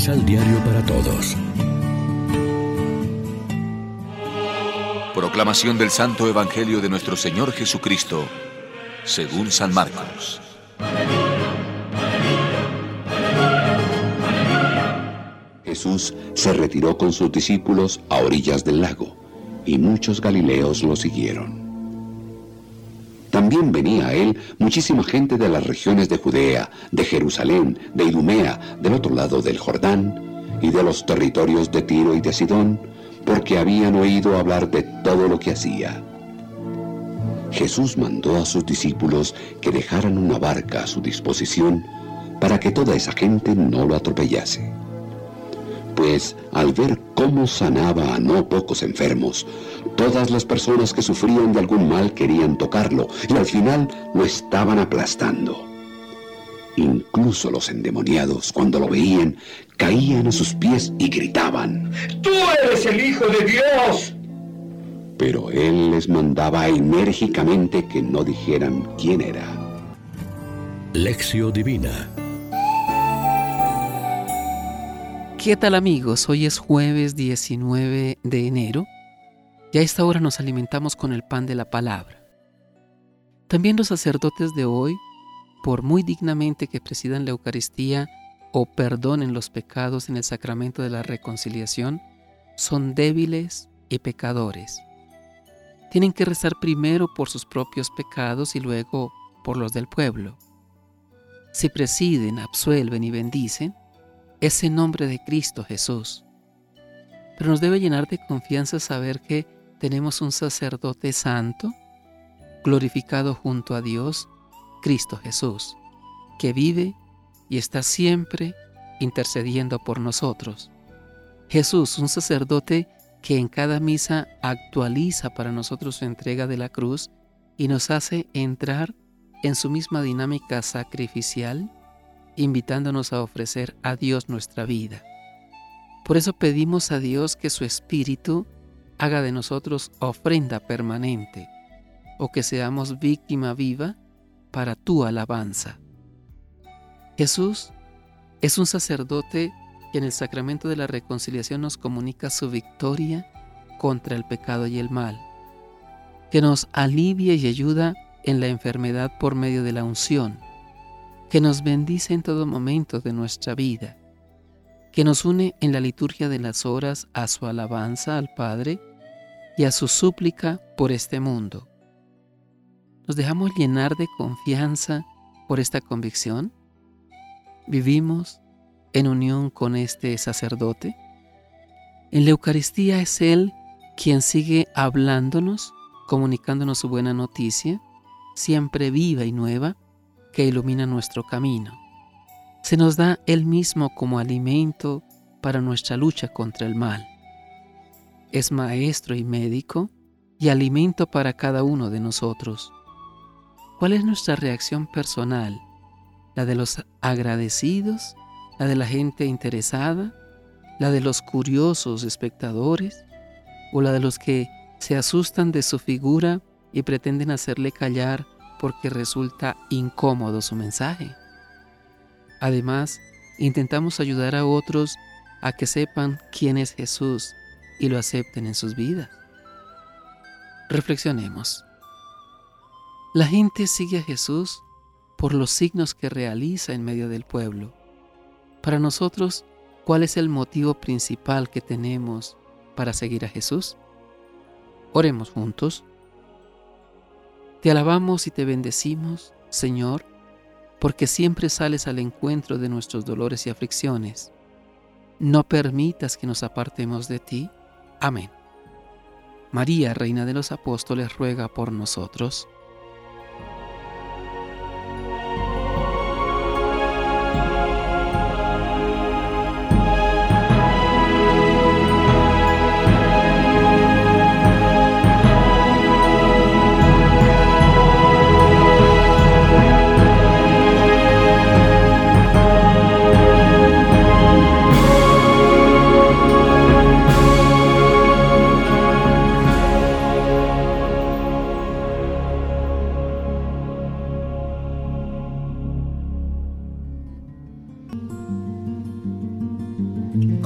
Misal Diario para Todos. Proclamación del Santo Evangelio de nuestro Señor Jesucristo, según San Marcos. Jesús se retiró con sus discípulos a orillas del lago, y muchos galileos lo siguieron. También venía a él muchísima gente de las regiones de Judea, de Jerusalén, de Idumea, del otro lado del Jordán, y de los territorios de Tiro y de Sidón, porque habían oído hablar de todo lo que hacía. Jesús mandó a sus discípulos que dejaran una barca a su disposición para que toda esa gente no lo atropellase pues al ver cómo sanaba a no pocos enfermos, todas las personas que sufrían de algún mal querían tocarlo y al final lo estaban aplastando. Incluso los endemoniados, cuando lo veían, caían a sus pies y gritaban, ¡Tú eres el Hijo de Dios! Pero él les mandaba enérgicamente que no dijeran quién era. Lección Divina ¿Qué tal amigos? Hoy es jueves 19 de enero y a esta hora nos alimentamos con el pan de la palabra. También los sacerdotes de hoy, por muy dignamente que presidan la Eucaristía o perdonen los pecados en el sacramento de la reconciliación, son débiles y pecadores. Tienen que rezar primero por sus propios pecados y luego por los del pueblo. Si presiden, absuelven y bendicen, ese nombre de Cristo Jesús. Pero nos debe llenar de confianza saber que tenemos un sacerdote santo, glorificado junto a Dios, Cristo Jesús, que vive y está siempre intercediendo por nosotros. Jesús, un sacerdote que en cada misa actualiza para nosotros su entrega de la cruz y nos hace entrar en su misma dinámica sacrificial invitándonos a ofrecer a Dios nuestra vida. Por eso pedimos a Dios que su Espíritu haga de nosotros ofrenda permanente o que seamos víctima viva para tu alabanza. Jesús es un sacerdote que en el sacramento de la reconciliación nos comunica su victoria contra el pecado y el mal, que nos alivia y ayuda en la enfermedad por medio de la unción que nos bendice en todo momento de nuestra vida, que nos une en la liturgia de las horas a su alabanza al Padre y a su súplica por este mundo. ¿Nos dejamos llenar de confianza por esta convicción? ¿Vivimos en unión con este sacerdote? En la Eucaristía es Él quien sigue hablándonos, comunicándonos su buena noticia, siempre viva y nueva, que ilumina nuestro camino. Se nos da Él mismo como alimento para nuestra lucha contra el mal. Es maestro y médico y alimento para cada uno de nosotros. ¿Cuál es nuestra reacción personal? ¿La de los agradecidos? ¿La de la gente interesada? ¿La de los curiosos espectadores? ¿O la de los que se asustan de su figura y pretenden hacerle callar porque resulta incómodo su mensaje. Además, intentamos ayudar a otros a que sepan quién es Jesús y lo acepten en sus vidas. Reflexionemos. La gente sigue a Jesús por los signos que realiza en medio del pueblo. Para nosotros, ¿cuál es el motivo principal que tenemos para seguir a Jesús? Oremos juntos. Te alabamos y te bendecimos, Señor, porque siempre sales al encuentro de nuestros dolores y aflicciones. No permitas que nos apartemos de ti. Amén. María, Reina de los Apóstoles, ruega por nosotros.